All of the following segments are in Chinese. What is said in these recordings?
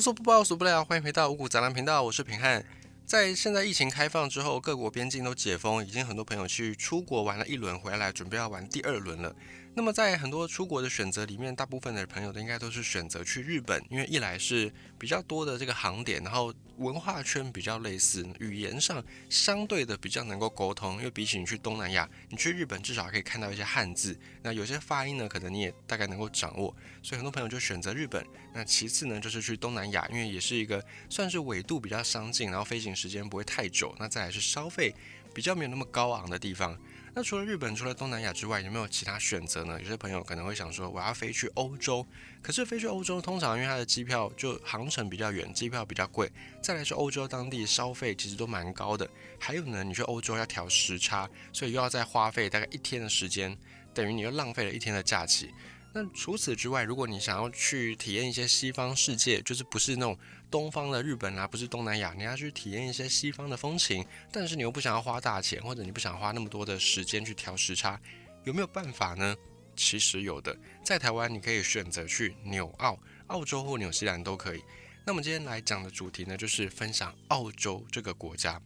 无所不报，无所不聊，欢迎回到五谷杂粮频道，我是平汉。在现在疫情开放之后，各国边境都解封，已经很多朋友去出国玩了一轮，回来准备要玩第二轮了。那么在很多出国的选择里面，大部分的朋友都应该都是选择去日本，因为一来是比较多的这个航点，然后文化圈比较类似，语言上相对的比较能够沟通。因为比起你去东南亚，你去日本至少可以看到一些汉字，那有些发音呢，可能你也大概能够掌握。所以很多朋友就选择日本。那其次呢，就是去东南亚，因为也是一个算是纬度比较相近，然后飞行时间不会太久。那再来是消费比较没有那么高昂的地方。那除了日本，除了东南亚之外，有没有其他选择呢？有些朋友可能会想说，我要飞去欧洲，可是飞去欧洲通常因为它的机票就航程比较远，机票比较贵，再来是欧洲当地消费其实都蛮高的。还有呢，你去欧洲要调时差，所以又要再花费大概一天的时间，等于你又浪费了一天的假期。那除此之外，如果你想要去体验一些西方世界，就是不是那种东方的日本啊，不是东南亚，你要去体验一些西方的风情，但是你又不想要花大钱，或者你不想花那么多的时间去调时差，有没有办法呢？其实有的，在台湾你可以选择去纽澳、澳洲或纽西兰都可以。那我们今天来讲的主题呢，就是分享澳洲这个国家。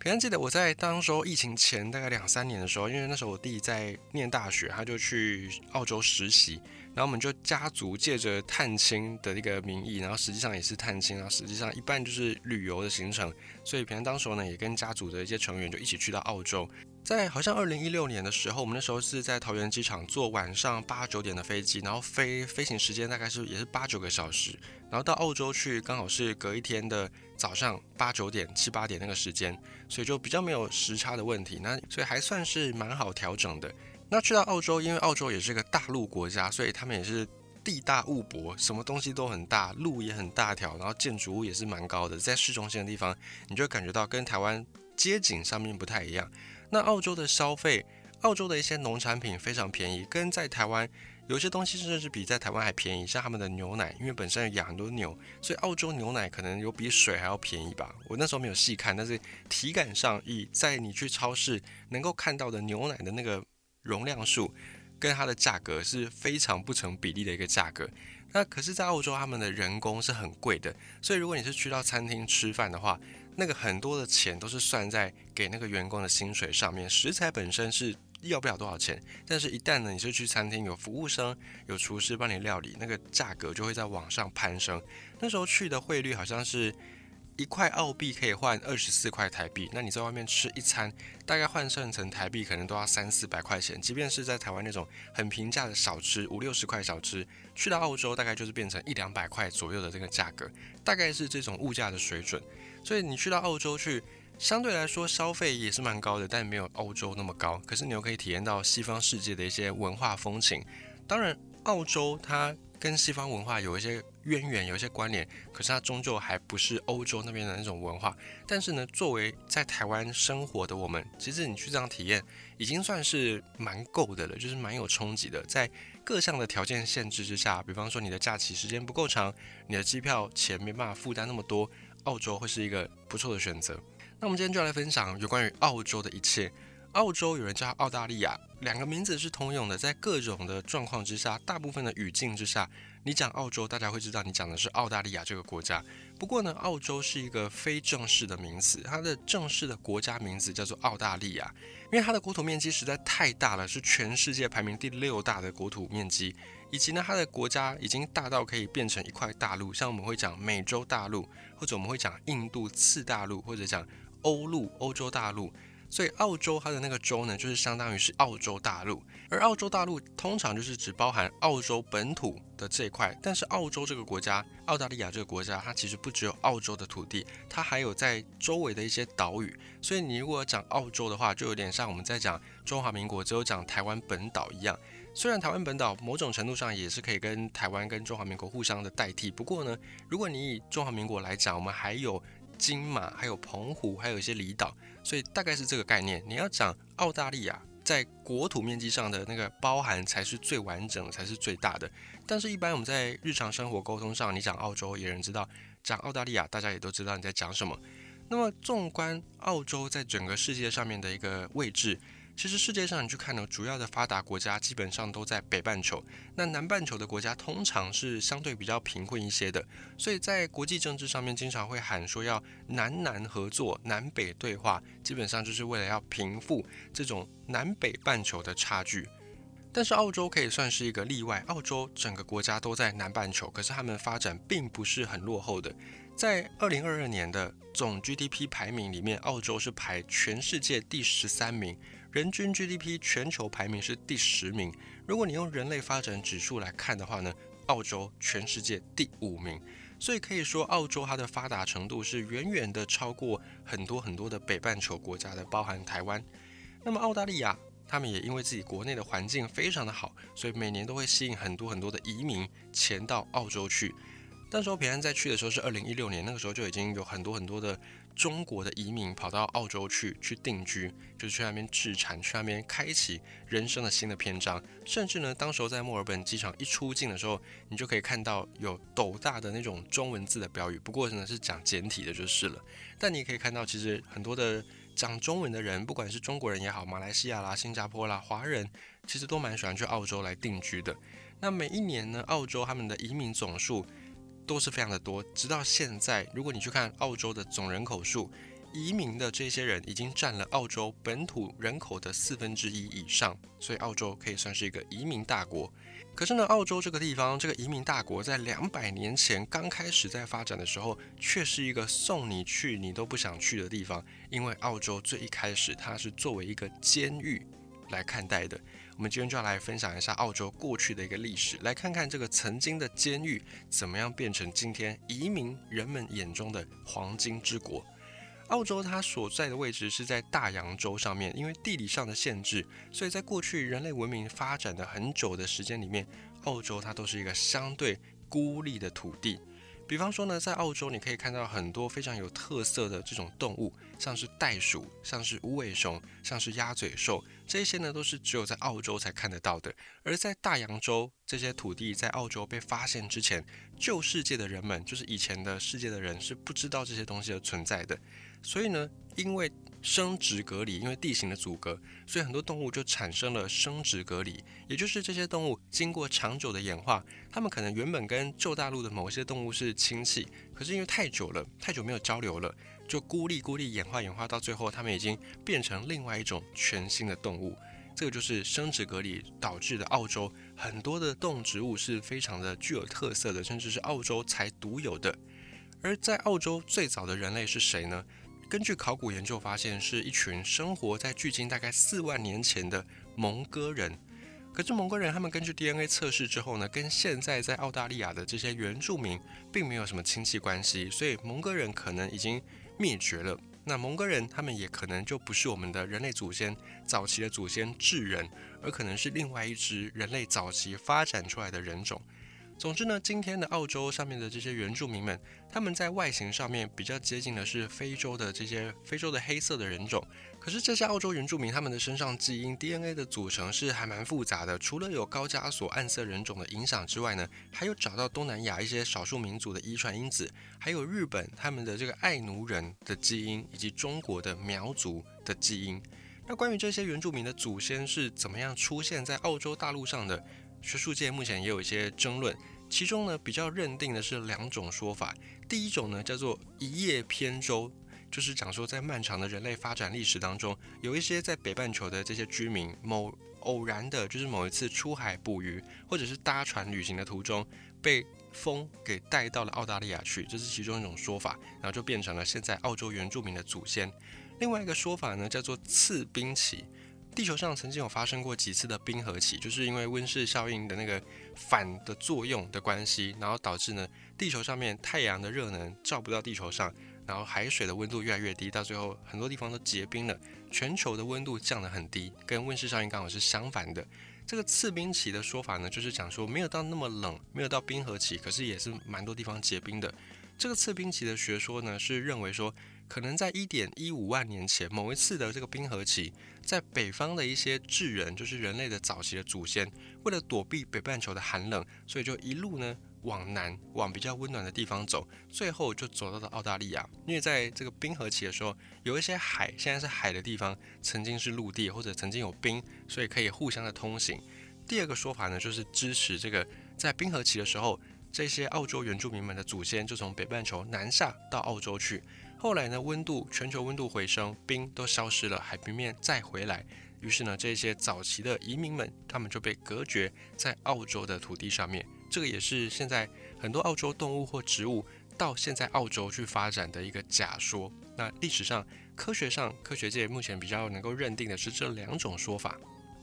平安记得我在当时候疫情前大概两三年的时候，因为那时候我弟在念大学，他就去澳洲实习，然后我们就家族借着探亲的一个名义，然后实际上也是探亲，然后实际上一半就是旅游的行程，所以平安当时候呢也跟家族的一些成员就一起去到澳洲。在好像二零一六年的时候，我们那时候是在桃园机场坐晚上八九点的飞机，然后飞飞行时间大概是也是八九个小时，然后到澳洲去刚好是隔一天的早上八九点七八点那个时间，所以就比较没有时差的问题，那所以还算是蛮好调整的。那去到澳洲，因为澳洲也是个大陆国家，所以他们也是地大物博，什么东西都很大，路也很大条，然后建筑物也是蛮高的，在市中心的地方，你就感觉到跟台湾街景上面不太一样。那澳洲的消费，澳洲的一些农产品非常便宜，跟在台湾有些东西甚至是比在台湾还便宜，像他们的牛奶，因为本身养很多牛，所以澳洲牛奶可能有比水还要便宜吧。我那时候没有细看，但是体感上，以在你去超市能够看到的牛奶的那个容量数，跟它的价格是非常不成比例的一个价格。那可是，在澳洲他们的人工是很贵的，所以如果你是去到餐厅吃饭的话，那个很多的钱都是算在给那个员工的薪水上面，食材本身是要不了多少钱，但是一旦呢你是去餐厅有服务生有厨师帮你料理，那个价格就会在往上攀升。那时候去的汇率好像是一块澳币可以换二十四块台币，那你在外面吃一餐大概换算成台币可能都要三四百块钱，即便是在台湾那种很平价的小吃五六十块小吃，去到澳洲大概就是变成一两百块左右的这个价格，大概是这种物价的水准。所以你去到澳洲去，相对来说消费也是蛮高的，但没有欧洲那么高。可是你又可以体验到西方世界的一些文化风情。当然，澳洲它跟西方文化有一些渊源，有一些关联，可是它终究还不是欧洲那边的那种文化。但是呢，作为在台湾生活的我们，其实你去这样体验，已经算是蛮够的了，就是蛮有冲击的。在各项的条件限制之下，比方说你的假期时间不够长，你的机票钱没办法负担那么多。澳洲会是一个不错的选择。那我们今天就来分享有关于澳洲的一切。澳洲有人叫它澳大利亚，两个名字是通用的，在各种的状况之下，大部分的语境之下，你讲澳洲，大家会知道你讲的是澳大利亚这个国家。不过呢，澳洲是一个非正式的名词，它的正式的国家名字叫做澳大利亚，因为它的国土面积实在太大了，是全世界排名第六大的国土面积。以及呢，它的国家已经大到可以变成一块大陆，像我们会讲美洲大陆，或者我们会讲印度次大陆，或者讲欧陆欧洲大陆。所以澳洲它的那个洲呢，就是相当于是澳洲大陆。而澳洲大陆通常就是只包含澳洲本土的这一块，但是澳洲这个国家，澳大利亚这个国家，它其实不只有澳洲的土地，它还有在周围的一些岛屿。所以你如果讲澳洲的话，就有点像我们在讲中华民国只有讲台湾本岛一样。虽然台湾本岛某种程度上也是可以跟台湾跟中华民国互相的代替，不过呢，如果你以中华民国来讲，我们还有金马，还有澎湖，还有一些离岛，所以大概是这个概念。你要讲澳大利亚在国土面积上的那个包含才是最完整，才是最大的。但是，一般我们在日常生活沟通上，你讲澳洲，也人知道；讲澳大利亚，大家也都知道你在讲什么。那么，纵观澳洲在整个世界上面的一个位置。其实世界上你去看呢，主要的发达国家基本上都在北半球，那南半球的国家通常是相对比较贫困一些的，所以在国际政治上面经常会喊说要南南合作、南北对话，基本上就是为了要平复这种南北半球的差距。但是澳洲可以算是一个例外，澳洲整个国家都在南半球，可是他们发展并不是很落后的。在二零二二年的总 GDP 排名里面，澳洲是排全世界第十三名，人均 GDP 全球排名是第十名。如果你用人类发展指数来看的话呢，澳洲全世界第五名。所以可以说，澳洲它的发达程度是远远的超过很多很多的北半球国家的，包含台湾。那么澳大利亚。他们也因为自己国内的环境非常的好，所以每年都会吸引很多很多的移民前到澳洲去。那时候平安在去的时候是二零一六年，那个时候就已经有很多很多的中国的移民跑到澳洲去去定居，就是去那边置产，去那边开启人生的新的篇章。甚至呢，当时候在墨尔本机场一出境的时候，你就可以看到有斗大的那种中文字的标语，不过呢是讲简体的，就是了。但你可以看到，其实很多的。讲中文的人，不管是中国人也好，马来西亚啦、新加坡啦，华人其实都蛮喜欢去澳洲来定居的。那每一年呢，澳洲他们的移民总数都是非常的多，直到现在，如果你去看澳洲的总人口数，移民的这些人已经占了澳洲本土人口的四分之一以上，所以澳洲可以算是一个移民大国。可是呢，澳洲这个地方，这个移民大国，在两百年前刚开始在发展的时候，却是一个送你去你都不想去的地方。因为澳洲最一开始，它是作为一个监狱来看待的。我们今天就要来分享一下澳洲过去的一个历史，来看看这个曾经的监狱怎么样变成今天移民人们眼中的黄金之国。澳洲它所在的位置是在大洋洲上面，因为地理上的限制，所以在过去人类文明发展的很久的时间里面，澳洲它都是一个相对孤立的土地。比方说呢，在澳洲你可以看到很多非常有特色的这种动物，像是袋鼠，像是无尾熊，像是鸭嘴兽，这些呢都是只有在澳洲才看得到的。而在大洋洲这些土地在澳洲被发现之前，旧世界的人们，就是以前的世界的人是不知道这些东西的存在的。所以呢，因为生殖隔离，因为地形的阻隔，所以很多动物就产生了生殖隔离。也就是这些动物经过长久的演化，它们可能原本跟旧大陆的某些动物是亲戚，可是因为太久了，太久没有交流了，就孤立孤立演化演化到最后，它们已经变成另外一种全新的动物。这个就是生殖隔离导致的。澳洲很多的动植物是非常的具有特色的，甚至是澳洲才独有的。而在澳洲最早的人类是谁呢？根据考古研究发现，是一群生活在距今大概四万年前的蒙哥人。可是蒙哥人他们根据 DNA 测试之后呢，跟现在在澳大利亚的这些原住民并没有什么亲戚关系，所以蒙哥人可能已经灭绝了。那蒙哥人他们也可能就不是我们的人类祖先早期的祖先智人，而可能是另外一支人类早期发展出来的人种。总之呢，今天的澳洲上面的这些原住民们，他们在外形上面比较接近的是非洲的这些非洲的黑色的人种。可是这些澳洲原住民他们的身上基因 DNA 的组成是还蛮复杂的，除了有高加索暗色人种的影响之外呢，还有找到东南亚一些少数民族的遗传因子，还有日本他们的这个爱奴人的基因，以及中国的苗族的基因。那关于这些原住民的祖先是怎么样出现在澳洲大陆上的？学术界目前也有一些争论，其中呢比较认定的是两种说法。第一种呢叫做一叶扁舟，就是讲说在漫长的人类发展历史当中，有一些在北半球的这些居民，某偶然的，就是某一次出海捕鱼或者是搭船旅行的途中，被风给带到了澳大利亚去，这是其中一种说法，然后就变成了现在澳洲原住民的祖先。另外一个说法呢叫做次冰期。地球上曾经有发生过几次的冰河期，就是因为温室效应的那个反的作用的关系，然后导致呢地球上面太阳的热能照不到地球上，然后海水的温度越来越低，到最后很多地方都结冰了，全球的温度降得很低，跟温室效应刚好是相反的。这个次冰期的说法呢，就是讲说没有到那么冷，没有到冰河期，可是也是蛮多地方结冰的。这个次冰期的学说呢，是认为说。可能在一点一五万年前，某一次的这个冰河期，在北方的一些智人，就是人类的早期的祖先，为了躲避北半球的寒冷，所以就一路呢往南，往比较温暖的地方走，最后就走到了澳大利亚。因为在这个冰河期的时候，有一些海现在是海的地方，曾经是陆地或者曾经有冰，所以可以互相的通行。第二个说法呢，就是支持这个在冰河期的时候，这些澳洲原住民们的祖先就从北半球南下到澳洲去。后来呢，温度全球温度回升，冰都消失了，海平面再回来，于是呢，这些早期的移民们，他们就被隔绝在澳洲的土地上面。这个也是现在很多澳洲动物或植物到现在澳洲去发展的一个假说。那历史上、科学上，科学界目前比较能够认定的是这两种说法。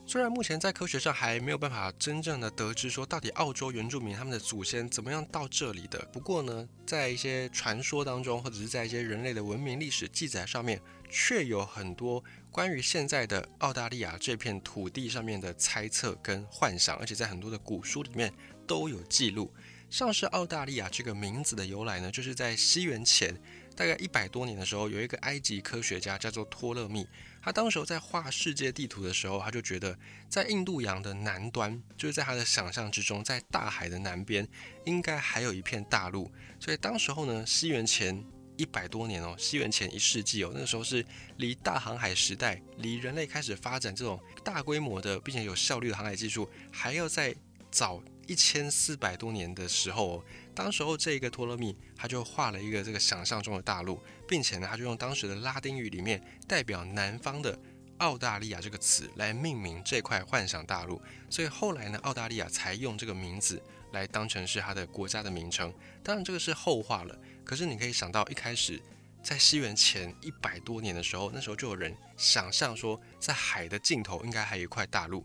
虽然目前在科学上还没有办法真正的得知说到底澳洲原住民他们的祖先怎么样到这里的，不过呢，在一些传说当中，或者是在一些人类的文明历史记载上面，却有很多关于现在的澳大利亚这片土地上面的猜测跟幻想，而且在很多的古书里面都有记录。像是澳大利亚这个名字的由来呢，就是在西元前大概一百多年的时候，有一个埃及科学家叫做托勒密。他当时候在画世界地图的时候，他就觉得在印度洋的南端，就是在他的想象之中，在大海的南边，应该还有一片大陆。所以当时候呢，西元前一百多年哦，西元前一世纪哦，那个时候是离大航海时代，离人类开始发展这种大规模的并且有效率的航海技术，还要再早一千四百多年的时候。当时候这一个托勒密他就画了一个这个想象中的大陆，并且呢，他就用当时的拉丁语里面代表南方的澳大利亚这个词来命名这块幻想大陆。所以后来呢，澳大利亚才用这个名字来当成是它的国家的名称。当然这个是后话了。可是你可以想到，一开始在西元前一百多年的时候，那时候就有人想象说，在海的尽头应该还有一块大陆。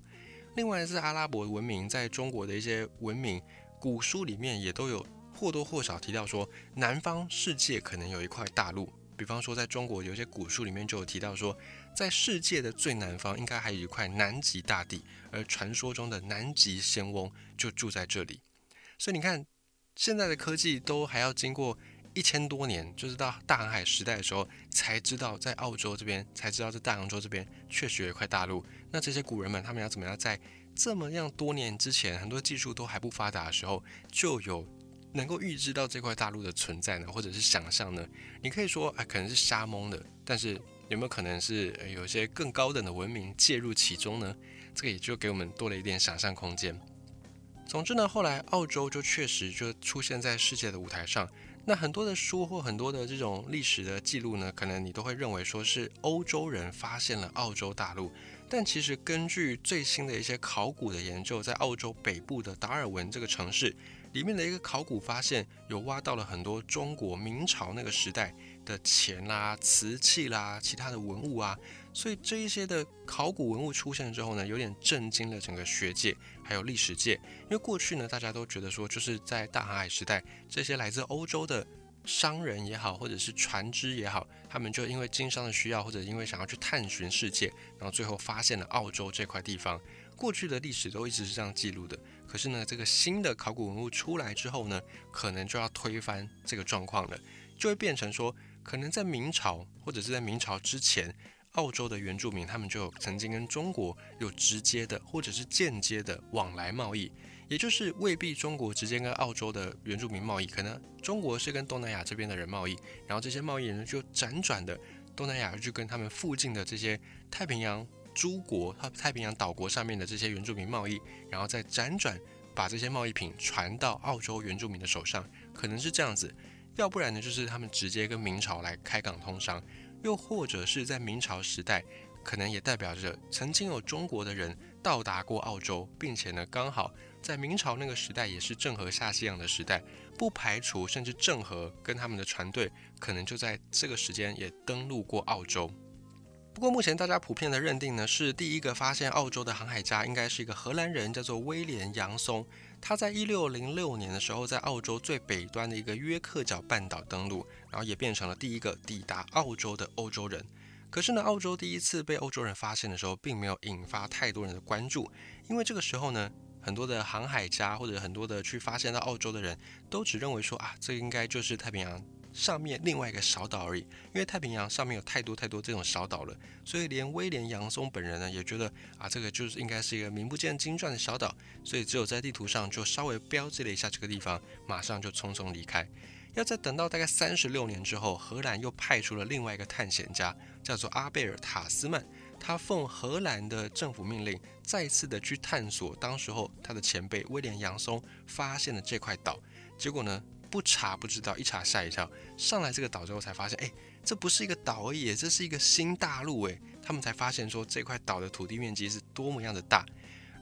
另外是阿拉伯文明在中国的一些文明古书里面也都有。或多或少提到说，南方世界可能有一块大陆，比方说在中国有些古书里面就有提到说，在世界的最南方应该还有一块南极大地，而传说中的南极仙翁就住在这里。所以你看，现在的科技都还要经过一千多年，就是到大航海时代的时候才知道，在澳洲这边才知道在大洋洲这边确实有一块大陆。那这些古人们他们要怎么样在这么样多年之前，很多技术都还不发达的时候就有？能够预知到这块大陆的存在呢，或者是想象呢？你可以说啊，可能是瞎蒙的。但是有没有可能是有一些更高等的文明介入其中呢？这个也就给我们多了一点想象空间。总之呢，后来澳洲就确实就出现在世界的舞台上。那很多的书或很多的这种历史的记录呢，可能你都会认为说是欧洲人发现了澳洲大陆。但其实根据最新的一些考古的研究，在澳洲北部的达尔文这个城市。里面的一个考古发现，有挖到了很多中国明朝那个时代的钱啦、瓷器啦、其他的文物啊，所以这一些的考古文物出现之后呢，有点震惊了整个学界还有历史界，因为过去呢，大家都觉得说，就是在大航海时代，这些来自欧洲的商人也好，或者是船只也好，他们就因为经商的需要，或者因为想要去探寻世界，然后最后发现了澳洲这块地方。过去的历史都一直是这样记录的。可是呢，这个新的考古文物出来之后呢，可能就要推翻这个状况了，就会变成说，可能在明朝或者是在明朝之前，澳洲的原住民他们就曾经跟中国有直接的或者是间接的往来贸易，也就是未必中国直接跟澳洲的原住民贸易，可能中国是跟东南亚这边的人贸易，然后这些贸易人就辗转的东南亚就跟他们附近的这些太平洋。诸国和太平洋岛国上面的这些原住民贸易，然后再辗转把这些贸易品传到澳洲原住民的手上，可能是这样子。要不然呢，就是他们直接跟明朝来开港通商，又或者是在明朝时代，可能也代表着曾经有中国的人到达过澳洲，并且呢，刚好在明朝那个时代也是郑和下西洋的时代，不排除甚至郑和跟他们的船队可能就在这个时间也登陆过澳洲。不过，目前大家普遍的认定呢，是第一个发现澳洲的航海家应该是一个荷兰人，叫做威廉·杨松。他在一六零六年的时候，在澳洲最北端的一个约克角半岛登陆，然后也变成了第一个抵达澳洲的欧洲人。可是呢，澳洲第一次被欧洲人发现的时候，并没有引发太多人的关注，因为这个时候呢，很多的航海家或者很多的去发现到澳洲的人都只认为说啊，这应该就是太平洋。上面另外一个小岛而已。因为太平洋上面有太多太多这种小岛了，所以连威廉杨松本人呢也觉得啊，这个就是应该是一个名不见经传的小岛，所以只有在地图上就稍微标记了一下这个地方，马上就匆匆离开。要在等到大概三十六年之后，荷兰又派出了另外一个探险家，叫做阿贝尔塔斯曼。他奉荷兰的政府命令，再次的去探索当时候他的前辈威廉杨松发现的这块岛。结果呢，不查不知道，一查吓一跳。上来这个岛之后才发现，哎，这不是一个岛而已，这是一个新大陆。哎，他们才发现说这块岛的土地面积是多么样的大。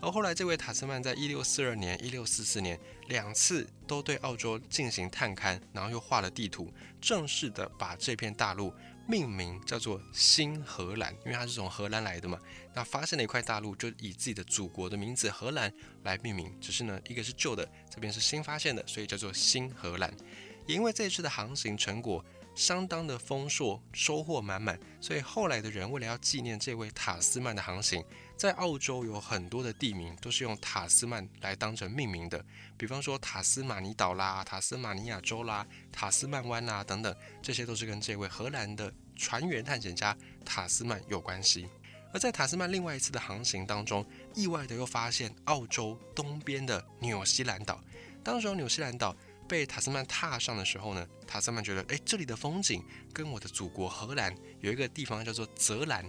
而后来，这位塔斯曼在一六四二年、一六四四年两次都对澳洲进行探勘，然后又画了地图，正式的把这片大陆命名叫做新荷兰，因为它是从荷兰来的嘛。那发现了一块大陆，就以自己的祖国的名字荷兰来命名。只是呢，一个是旧的，这边是新发现的，所以叫做新荷兰。也因为这一次的航行成果相当的丰硕，收获满满，所以后来的人为了要纪念这位塔斯曼的航行。在澳洲有很多的地名都是用塔斯曼来当成命名的，比方说塔斯马尼岛啦、塔斯马尼亚州啦、塔斯曼湾啦等等，这些都是跟这位荷兰的船员探险家塔斯曼有关系。而在塔斯曼另外一次的航行当中，意外的又发现澳洲东边的纽西兰岛。当时候纽西兰岛被塔斯曼踏上的时候呢，塔斯曼觉得，哎，这里的风景跟我的祖国荷兰有一个地方叫做泽兰，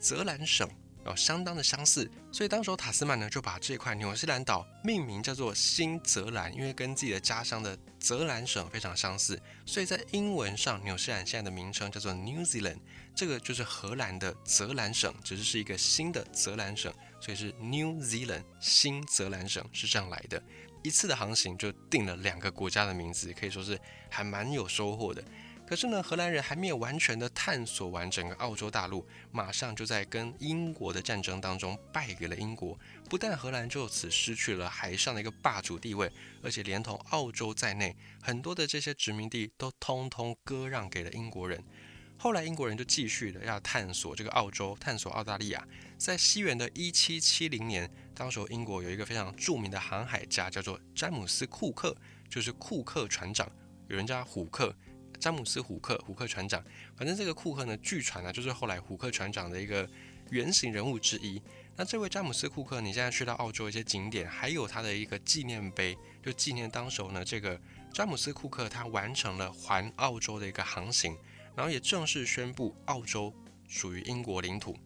泽兰省。哦，相当的相似，所以当时塔斯曼呢就把这块纽西兰岛命名叫做新泽兰，因为跟自己的家乡的泽兰省非常相似，所以在英文上纽西兰现在的名称叫做 New Zealand，这个就是荷兰的泽兰省，只是是一个新的泽兰省，所以是 New Zealand 新泽兰省是这样来的。一次的航行就定了两个国家的名字，可以说是还蛮有收获的。可是呢，荷兰人还没有完全的探索完整个澳洲大陆，马上就在跟英国的战争当中败给了英国。不但荷兰就此失去了海上的一个霸主地位，而且连同澳洲在内，很多的这些殖民地都通通割让给了英国人。后来英国人就继续的要探索这个澳洲，探索澳大利亚。在西元的一七七零年，当时英国有一个非常著名的航海家，叫做詹姆斯·库克，就是库克船长，有人叫虎克。詹姆斯·虎克，虎克船长。反正这个库克呢，据传呢，就是后来虎克船长的一个原型人物之一。那这位詹姆斯·库克，你现在去到澳洲一些景点，还有他的一个纪念碑，就纪念当时候呢，这个詹姆斯·库克他完成了环澳洲的一个航行，然后也正式宣布澳洲属于英国领土。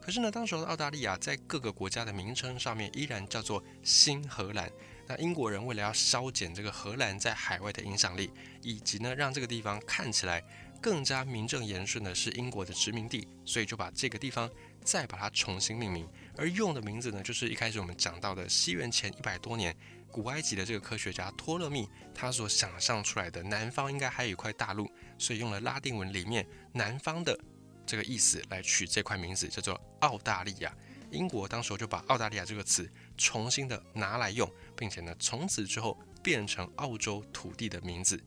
可是呢，当时的澳大利亚在各个国家的名称上面依然叫做新荷兰。那英国人为了要削减这个荷兰在海外的影响力，以及呢让这个地方看起来更加名正言顺的是英国的殖民地，所以就把这个地方再把它重新命名，而用的名字呢就是一开始我们讲到的西元前一百多年古埃及的这个科学家托勒密他所想象出来的南方应该还有一块大陆，所以用了拉丁文里面南方的这个意思来取这块名字叫做澳大利亚。英国当时就把澳大利亚这个词重新的拿来用。并且呢，从此之后变成澳洲土地的名字。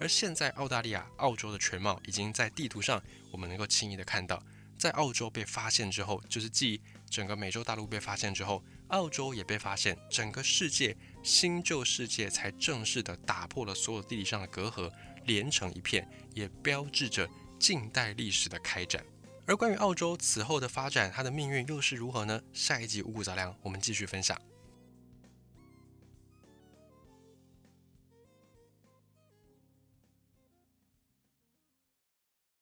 而现在，澳大利亚、澳洲的全貌已经在地图上，我们能够轻易的看到。在澳洲被发现之后，就是继整个美洲大陆被发现之后，澳洲也被发现，整个世界新旧世界才正式的打破了所有地理上的隔阂，连成一片，也标志着近代历史的开展。而关于澳洲此后的发展，它的命运又是如何呢？下一集五谷杂粮，我们继续分享。